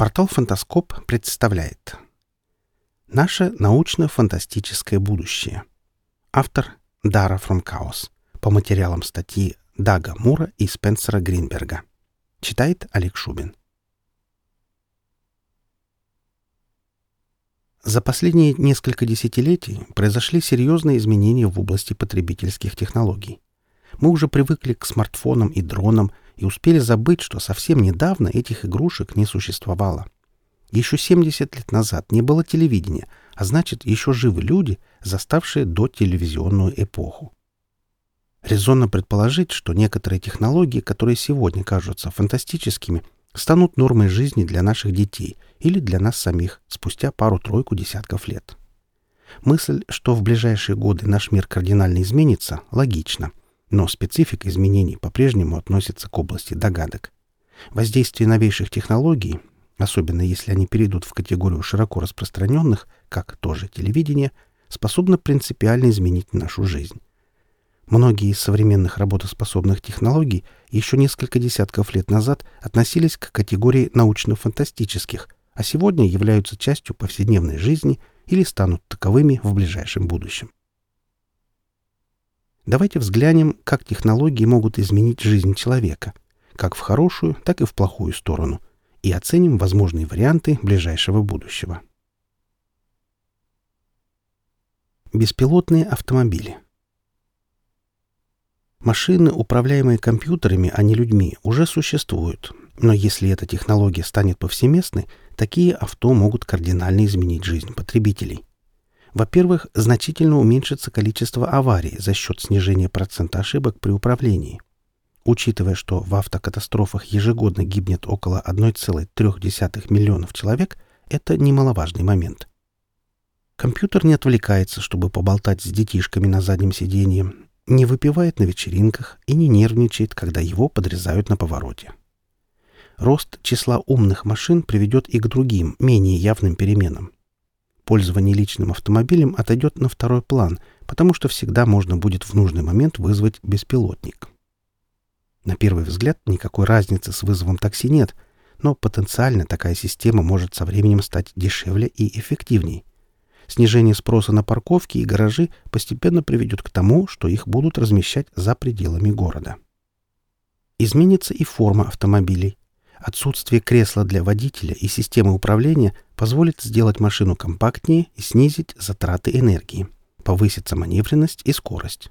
Портал «Фантаскоп» представляет Наше научно-фантастическое будущее. Автор Дара Chaos. По материалам статьи Дага Мура и Спенсера Гринберга. Читает Олег Шубин. За последние несколько десятилетий произошли серьезные изменения в области потребительских технологий. Мы уже привыкли к смартфонам и дронам и успели забыть, что совсем недавно этих игрушек не существовало. Еще 70 лет назад не было телевидения, а значит, еще живы люди, заставшие до телевизионную эпоху. Резонно предположить, что некоторые технологии, которые сегодня кажутся фантастическими, станут нормой жизни для наших детей или для нас самих спустя пару-тройку десятков лет. Мысль, что в ближайшие годы наш мир кардинально изменится, логична, но специфика изменений по-прежнему относится к области догадок. Воздействие новейших технологий, особенно если они перейдут в категорию широко распространенных, как тоже телевидение, способно принципиально изменить нашу жизнь. Многие из современных работоспособных технологий еще несколько десятков лет назад относились к категории научно-фантастических, а сегодня являются частью повседневной жизни или станут таковыми в ближайшем будущем. Давайте взглянем, как технологии могут изменить жизнь человека, как в хорошую, так и в плохую сторону, и оценим возможные варианты ближайшего будущего. Беспилотные автомобили – Машины, управляемые компьютерами, а не людьми, уже существуют. Но если эта технология станет повсеместной, такие авто могут кардинально изменить жизнь потребителей. Во-первых, значительно уменьшится количество аварий за счет снижения процента ошибок при управлении. Учитывая, что в автокатастрофах ежегодно гибнет около 1,3 миллионов человек, это немаловажный момент. Компьютер не отвлекается, чтобы поболтать с детишками на заднем сиденье, не выпивает на вечеринках и не нервничает, когда его подрезают на повороте. Рост числа умных машин приведет и к другим, менее явным переменам. Пользование личным автомобилем отойдет на второй план, потому что всегда можно будет в нужный момент вызвать беспилотник. На первый взгляд никакой разницы с вызовом такси нет, но потенциально такая система может со временем стать дешевле и эффективней. Снижение спроса на парковки и гаражи постепенно приведет к тому, что их будут размещать за пределами города. Изменится и форма автомобилей. Отсутствие кресла для водителя и системы управления позволит сделать машину компактнее и снизить затраты энергии. Повысится маневренность и скорость.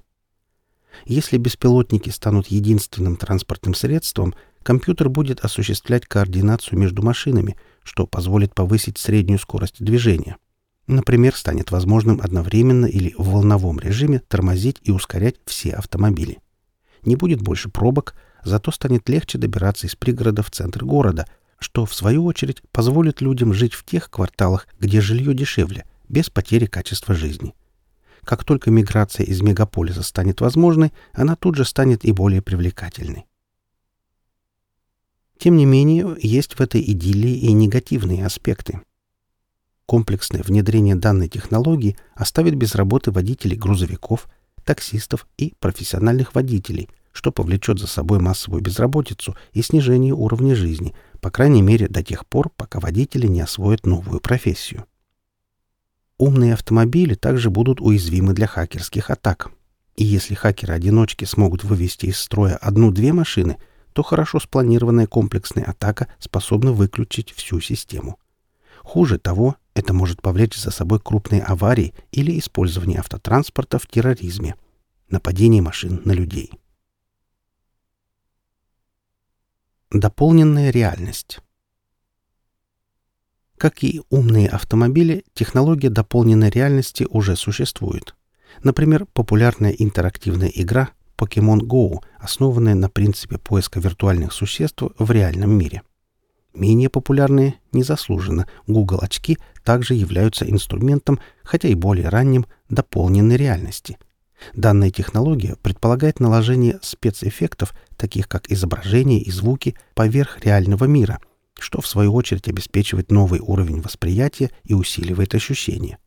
Если беспилотники станут единственным транспортным средством, компьютер будет осуществлять координацию между машинами, что позволит повысить среднюю скорость движения – Например, станет возможным одновременно или в волновом режиме тормозить и ускорять все автомобили. Не будет больше пробок, зато станет легче добираться из пригорода в центр города, что, в свою очередь, позволит людям жить в тех кварталах, где жилье дешевле, без потери качества жизни. Как только миграция из мегаполиса станет возможной, она тут же станет и более привлекательной. Тем не менее, есть в этой идиллии и негативные аспекты. Комплексное внедрение данной технологии оставит без работы водителей грузовиков, таксистов и профессиональных водителей, что повлечет за собой массовую безработицу и снижение уровня жизни, по крайней мере до тех пор, пока водители не освоят новую профессию. Умные автомобили также будут уязвимы для хакерских атак. И если хакеры-одиночки смогут вывести из строя одну-две машины, то хорошо спланированная комплексная атака способна выключить всю систему. Хуже того, это может повлечь за собой крупные аварии или использование автотранспорта в терроризме, нападение машин на людей. Дополненная реальность Как и умные автомобили, технология дополненной реальности уже существует. Например, популярная интерактивная игра Pokemon Go, основанная на принципе поиска виртуальных существ в реальном мире. Менее популярные, незаслуженно, Google очки также являются инструментом, хотя и более ранним, дополненной реальности. Данная технология предполагает наложение спецэффектов, таких как изображение и звуки, поверх реального мира, что в свою очередь обеспечивает новый уровень восприятия и усиливает ощущения.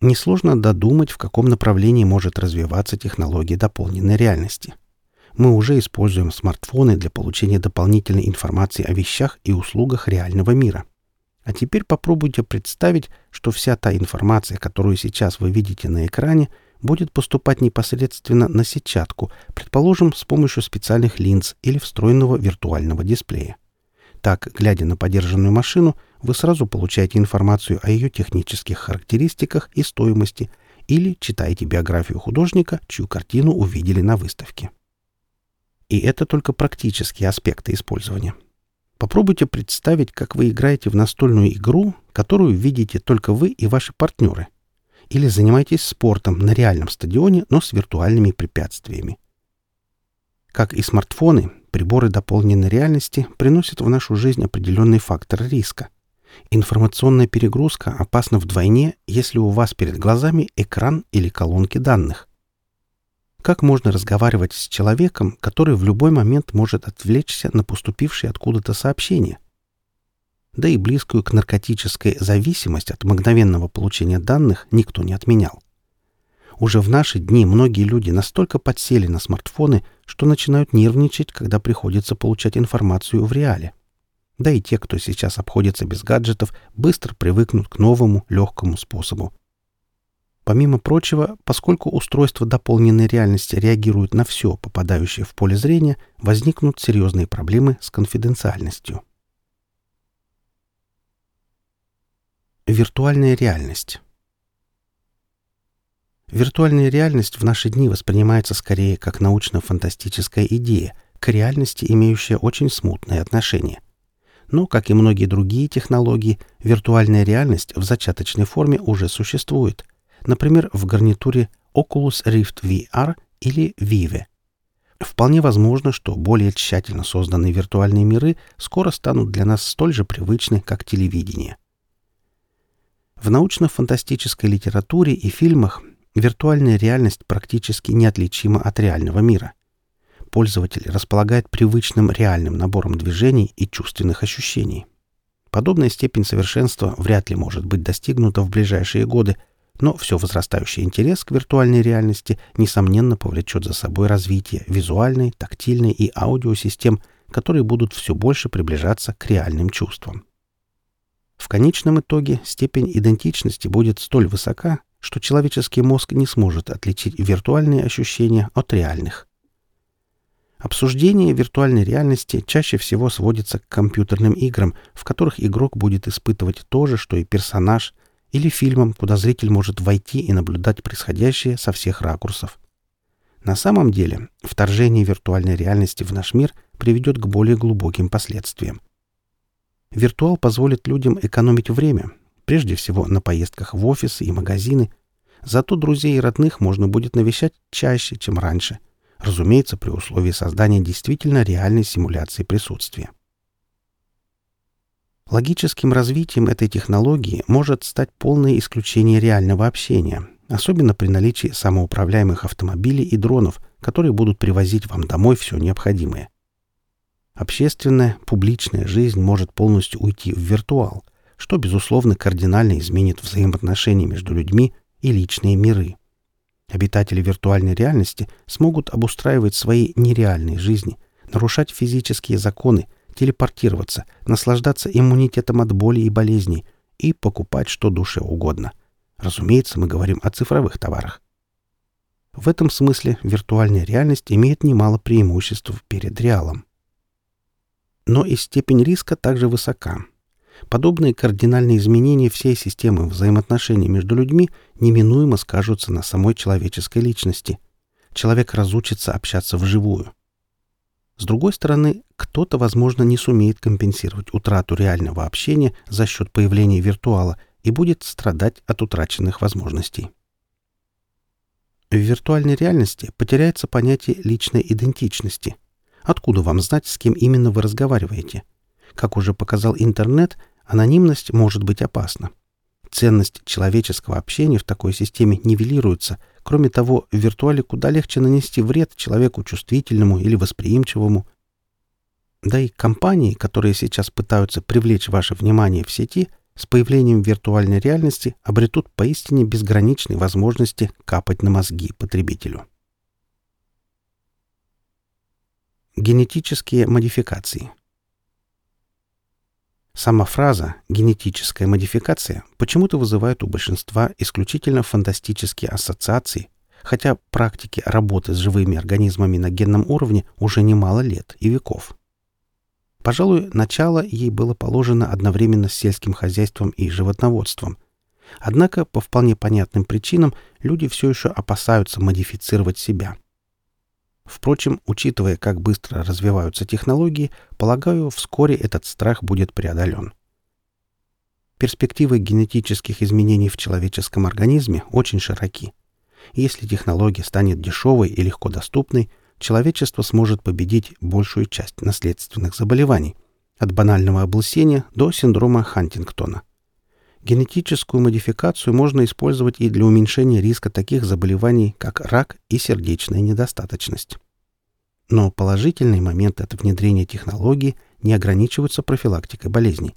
Несложно додумать, в каком направлении может развиваться технология дополненной реальности – мы уже используем смартфоны для получения дополнительной информации о вещах и услугах реального мира. А теперь попробуйте представить, что вся та информация, которую сейчас вы видите на экране, будет поступать непосредственно на сетчатку, предположим, с помощью специальных линз или встроенного виртуального дисплея. Так, глядя на подержанную машину, вы сразу получаете информацию о ее технических характеристиках и стоимости или читаете биографию художника, чью картину увидели на выставке. И это только практические аспекты использования. Попробуйте представить, как вы играете в настольную игру, которую видите только вы и ваши партнеры. Или занимаетесь спортом на реальном стадионе, но с виртуальными препятствиями. Как и смартфоны, приборы дополненной реальности приносят в нашу жизнь определенный фактор риска. Информационная перегрузка опасна вдвойне, если у вас перед глазами экран или колонки данных. Как можно разговаривать с человеком, который в любой момент может отвлечься на поступившее откуда-то сообщение? Да и близкую к наркотической зависимость от мгновенного получения данных никто не отменял. Уже в наши дни многие люди настолько подсели на смартфоны, что начинают нервничать, когда приходится получать информацию в реале. Да и те, кто сейчас обходится без гаджетов, быстро привыкнут к новому, легкому способу. Помимо прочего, поскольку устройства дополненной реальности реагируют на все, попадающее в поле зрения, возникнут серьезные проблемы с конфиденциальностью. Виртуальная реальность Виртуальная реальность в наши дни воспринимается скорее как научно-фантастическая идея, к реальности имеющая очень смутное отношение. Но, как и многие другие технологии, виртуальная реальность в зачаточной форме уже существует, например, в гарнитуре Oculus Rift VR или Vive. Вполне возможно, что более тщательно созданные виртуальные миры скоро станут для нас столь же привычны, как телевидение. В научно-фантастической литературе и фильмах Виртуальная реальность практически неотличима от реального мира. Пользователь располагает привычным реальным набором движений и чувственных ощущений. Подобная степень совершенства вряд ли может быть достигнута в ближайшие годы, но все возрастающий интерес к виртуальной реальности несомненно повлечет за собой развитие визуальной, тактильной и аудиосистем, которые будут все больше приближаться к реальным чувствам. В конечном итоге степень идентичности будет столь высока, что человеческий мозг не сможет отличить виртуальные ощущения от реальных. Обсуждение виртуальной реальности чаще всего сводится к компьютерным играм, в которых игрок будет испытывать то же, что и персонаж, или фильмам, куда зритель может войти и наблюдать происходящее со всех ракурсов. На самом деле, вторжение виртуальной реальности в наш мир приведет к более глубоким последствиям. Виртуал позволит людям экономить время, прежде всего на поездках в офисы и магазины. Зато друзей и родных можно будет навещать чаще, чем раньше. Разумеется, при условии создания действительно реальной симуляции присутствия. Логическим развитием этой технологии может стать полное исключение реального общения, особенно при наличии самоуправляемых автомобилей и дронов, которые будут привозить вам домой все необходимое. Общественная, публичная жизнь может полностью уйти в виртуал – что, безусловно, кардинально изменит взаимоотношения между людьми и личные миры. Обитатели виртуальной реальности смогут обустраивать свои нереальные жизни, нарушать физические законы, телепортироваться, наслаждаться иммунитетом от боли и болезней и покупать что душе угодно. Разумеется, мы говорим о цифровых товарах. В этом смысле виртуальная реальность имеет немало преимуществ перед реалом. Но и степень риска также высока – Подобные кардинальные изменения всей системы взаимоотношений между людьми неминуемо скажутся на самой человеческой личности. Человек разучится общаться вживую. С другой стороны, кто-то, возможно, не сумеет компенсировать утрату реального общения за счет появления виртуала и будет страдать от утраченных возможностей. В виртуальной реальности потеряется понятие личной идентичности. Откуда вам знать, с кем именно вы разговариваете – как уже показал интернет, анонимность может быть опасна. Ценность человеческого общения в такой системе нивелируется. Кроме того, в виртуале куда легче нанести вред человеку чувствительному или восприимчивому. Да и компании, которые сейчас пытаются привлечь ваше внимание в сети, с появлением виртуальной реальности обретут поистине безграничные возможности капать на мозги потребителю. Генетические модификации. Сама фраза «генетическая модификация» почему-то вызывает у большинства исключительно фантастические ассоциации, хотя практики работы с живыми организмами на генном уровне уже немало лет и веков. Пожалуй, начало ей было положено одновременно с сельским хозяйством и животноводством. Однако, по вполне понятным причинам, люди все еще опасаются модифицировать себя – Впрочем, учитывая, как быстро развиваются технологии, полагаю, вскоре этот страх будет преодолен. Перспективы генетических изменений в человеческом организме очень широки. Если технология станет дешевой и легко доступной, человечество сможет победить большую часть наследственных заболеваний, от банального облысения до синдрома Хантингтона. Генетическую модификацию можно использовать и для уменьшения риска таких заболеваний, как рак и сердечная недостаточность. Но положительные моменты от внедрения технологий не ограничиваются профилактикой болезней.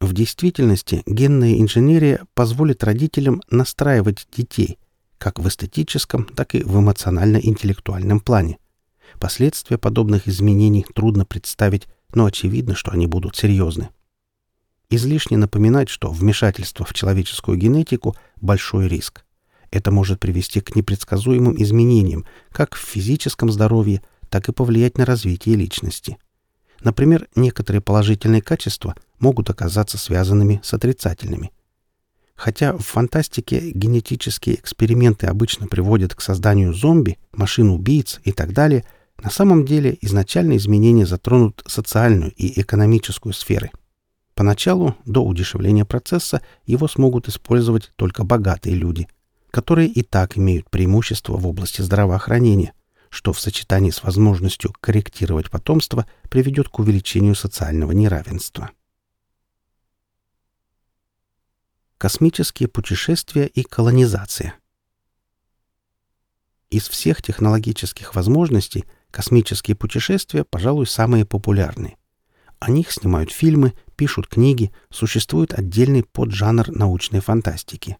В действительности генная инженерия позволит родителям настраивать детей как в эстетическом, так и в эмоционально-интеллектуальном плане. Последствия подобных изменений трудно представить, но очевидно, что они будут серьезны. Излишне напоминать, что вмешательство в человеческую генетику – большой риск. Это может привести к непредсказуемым изменениям как в физическом здоровье, так и повлиять на развитие личности. Например, некоторые положительные качества могут оказаться связанными с отрицательными. Хотя в фантастике генетические эксперименты обычно приводят к созданию зомби, машин-убийц и так далее, на самом деле изначально изменения затронут социальную и экономическую сферы – Поначалу, до удешевления процесса, его смогут использовать только богатые люди, которые и так имеют преимущество в области здравоохранения, что в сочетании с возможностью корректировать потомство приведет к увеличению социального неравенства. Космические путешествия и колонизация. Из всех технологических возможностей космические путешествия, пожалуй, самые популярные – о них снимают фильмы, пишут книги, существует отдельный поджанр научной фантастики.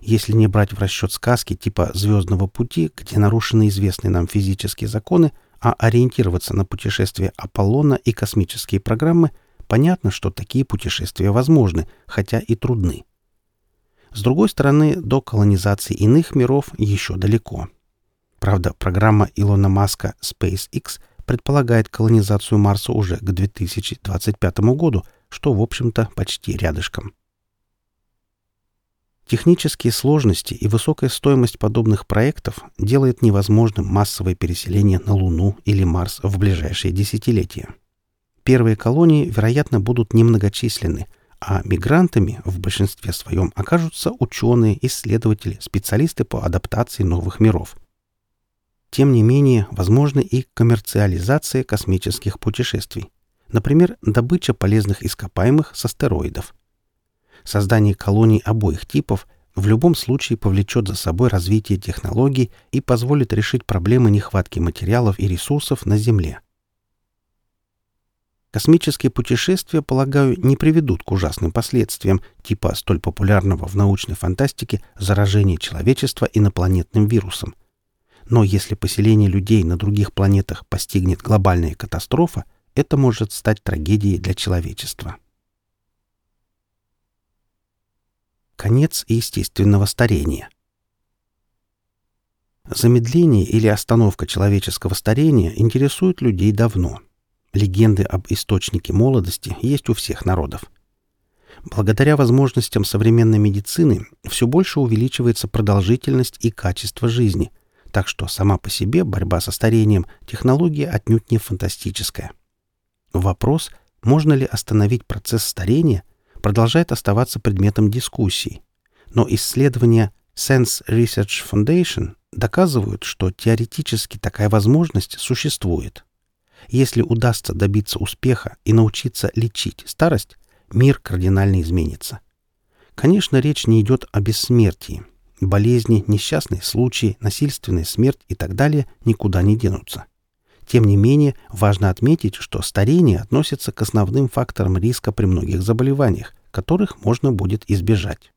Если не брать в расчет сказки типа «Звездного пути», где нарушены известные нам физические законы, а ориентироваться на путешествия Аполлона и космические программы, понятно, что такие путешествия возможны, хотя и трудны. С другой стороны, до колонизации иных миров еще далеко. Правда, программа Илона Маска SpaceX – предполагает колонизацию Марса уже к 2025 году, что, в общем-то, почти рядышком. Технические сложности и высокая стоимость подобных проектов делает невозможным массовое переселение на Луну или Марс в ближайшие десятилетия. Первые колонии, вероятно, будут немногочисленны, а мигрантами в большинстве своем окажутся ученые, исследователи, специалисты по адаптации новых миров – тем не менее, возможна и коммерциализация космических путешествий. Например, добыча полезных ископаемых с астероидов. Создание колоний обоих типов в любом случае повлечет за собой развитие технологий и позволит решить проблемы нехватки материалов и ресурсов на Земле. Космические путешествия, полагаю, не приведут к ужасным последствиям, типа столь популярного в научной фантастике заражения человечества инопланетным вирусом. Но если поселение людей на других планетах постигнет глобальная катастрофа, это может стать трагедией для человечества. Конец естественного старения. Замедление или остановка человеческого старения интересует людей давно. Легенды об источнике молодости есть у всех народов. Благодаря возможностям современной медицины все больше увеличивается продолжительность и качество жизни – так что сама по себе борьба со старением – технология отнюдь не фантастическая. Вопрос, можно ли остановить процесс старения, продолжает оставаться предметом дискуссий. Но исследования Sense Research Foundation доказывают, что теоретически такая возможность существует. Если удастся добиться успеха и научиться лечить старость, мир кардинально изменится. Конечно, речь не идет о бессмертии, Болезни, несчастные случаи, насильственная смерть и так далее никуда не денутся. Тем не менее, важно отметить, что старение относится к основным факторам риска при многих заболеваниях, которых можно будет избежать.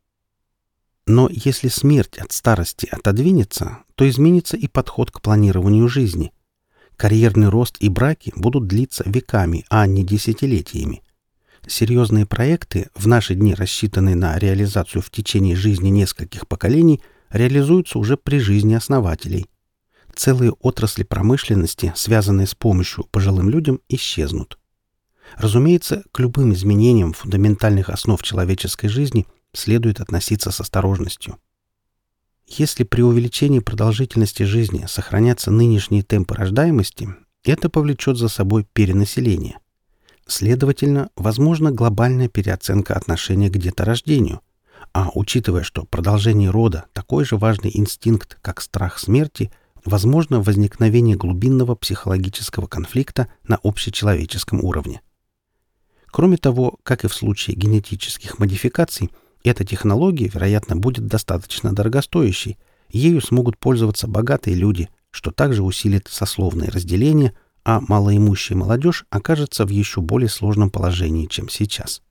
Но если смерть от старости отодвинется, то изменится и подход к планированию жизни. Карьерный рост и браки будут длиться веками, а не десятилетиями. Серьезные проекты, в наши дни рассчитанные на реализацию в течение жизни нескольких поколений, реализуются уже при жизни основателей. Целые отрасли промышленности, связанные с помощью пожилым людям, исчезнут. Разумеется, к любым изменениям фундаментальных основ человеческой жизни следует относиться с осторожностью. Если при увеличении продолжительности жизни сохранятся нынешние темпы рождаемости, это повлечет за собой перенаселение. Следовательно, возможна глобальная переоценка отношения к деторождению. А учитывая, что продолжение рода – такой же важный инстинкт, как страх смерти, возможно возникновение глубинного психологического конфликта на общечеловеческом уровне. Кроме того, как и в случае генетических модификаций – эта технология, вероятно, будет достаточно дорогостоящей. Ею смогут пользоваться богатые люди, что также усилит сословное разделение, а малоимущая молодежь окажется в еще более сложном положении, чем сейчас.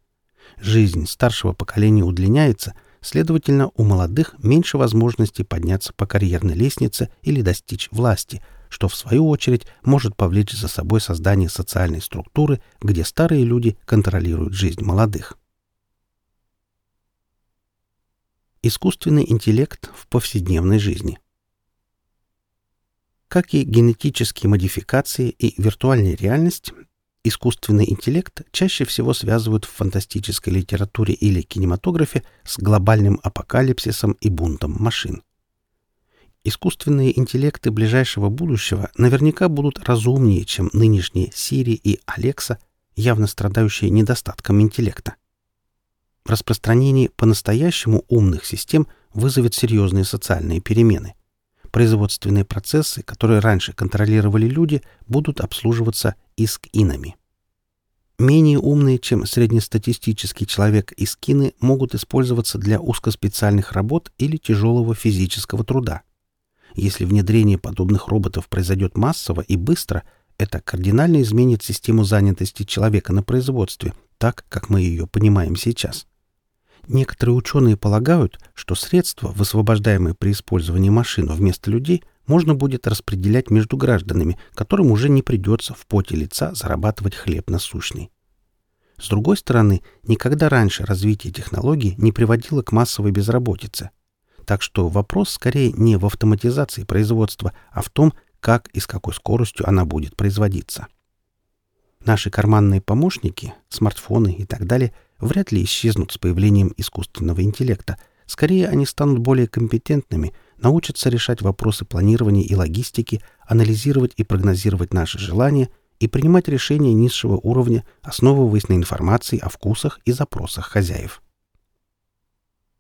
Жизнь старшего поколения удлиняется, следовательно, у молодых меньше возможностей подняться по карьерной лестнице или достичь власти, что, в свою очередь, может повлечь за собой создание социальной структуры, где старые люди контролируют жизнь молодых. Искусственный интеллект в повседневной жизни. Как и генетические модификации и виртуальная реальность, искусственный интеллект чаще всего связывают в фантастической литературе или кинематографе с глобальным апокалипсисом и бунтом машин. Искусственные интеллекты ближайшего будущего наверняка будут разумнее, чем нынешние Siri и Alexa, явно страдающие недостатком интеллекта. Распространение по-настоящему умных систем вызовет серьезные социальные перемены. Производственные процессы, которые раньше контролировали люди, будут обслуживаться искинами. Менее умные, чем среднестатистический человек искины, могут использоваться для узкоспециальных работ или тяжелого физического труда. Если внедрение подобных роботов произойдет массово и быстро, это кардинально изменит систему занятости человека на производстве, так, как мы ее понимаем сейчас. Некоторые ученые полагают, что средства, высвобождаемые при использовании машин вместо людей, можно будет распределять между гражданами, которым уже не придется в поте лица зарабатывать хлеб насущный. С другой стороны, никогда раньше развитие технологий не приводило к массовой безработице. Так что вопрос скорее не в автоматизации производства, а в том, как и с какой скоростью она будет производиться. Наши карманные помощники, смартфоны и так далее вряд ли исчезнут с появлением искусственного интеллекта. Скорее, они станут более компетентными, научатся решать вопросы планирования и логистики, анализировать и прогнозировать наши желания и принимать решения низшего уровня, основываясь на информации о вкусах и запросах хозяев.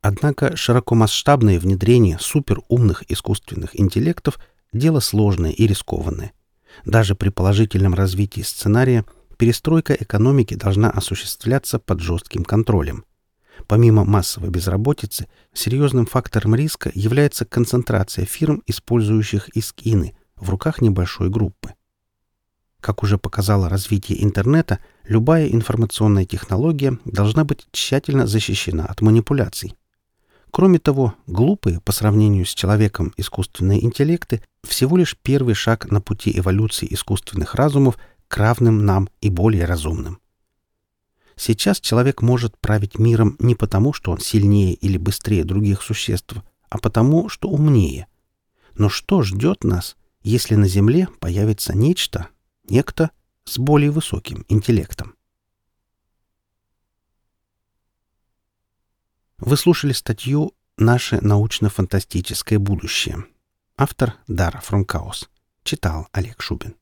Однако широкомасштабное внедрение суперумных искусственных интеллектов – дело сложное и рискованное. Даже при положительном развитии сценария – перестройка экономики должна осуществляться под жестким контролем. Помимо массовой безработицы, серьезным фактором риска является концентрация фирм, использующих искины, в руках небольшой группы. Как уже показало развитие интернета, любая информационная технология должна быть тщательно защищена от манипуляций. Кроме того, глупые по сравнению с человеком искусственные интеллекты всего лишь первый шаг на пути эволюции искусственных разумов – к равным нам и более разумным. Сейчас человек может править миром не потому, что он сильнее или быстрее других существ, а потому, что умнее. Но что ждет нас, если на Земле появится нечто, некто с более высоким интеллектом? Вы слушали статью «Наше научно-фантастическое будущее». Автор Дара Фрумкаус. Читал Олег Шубин.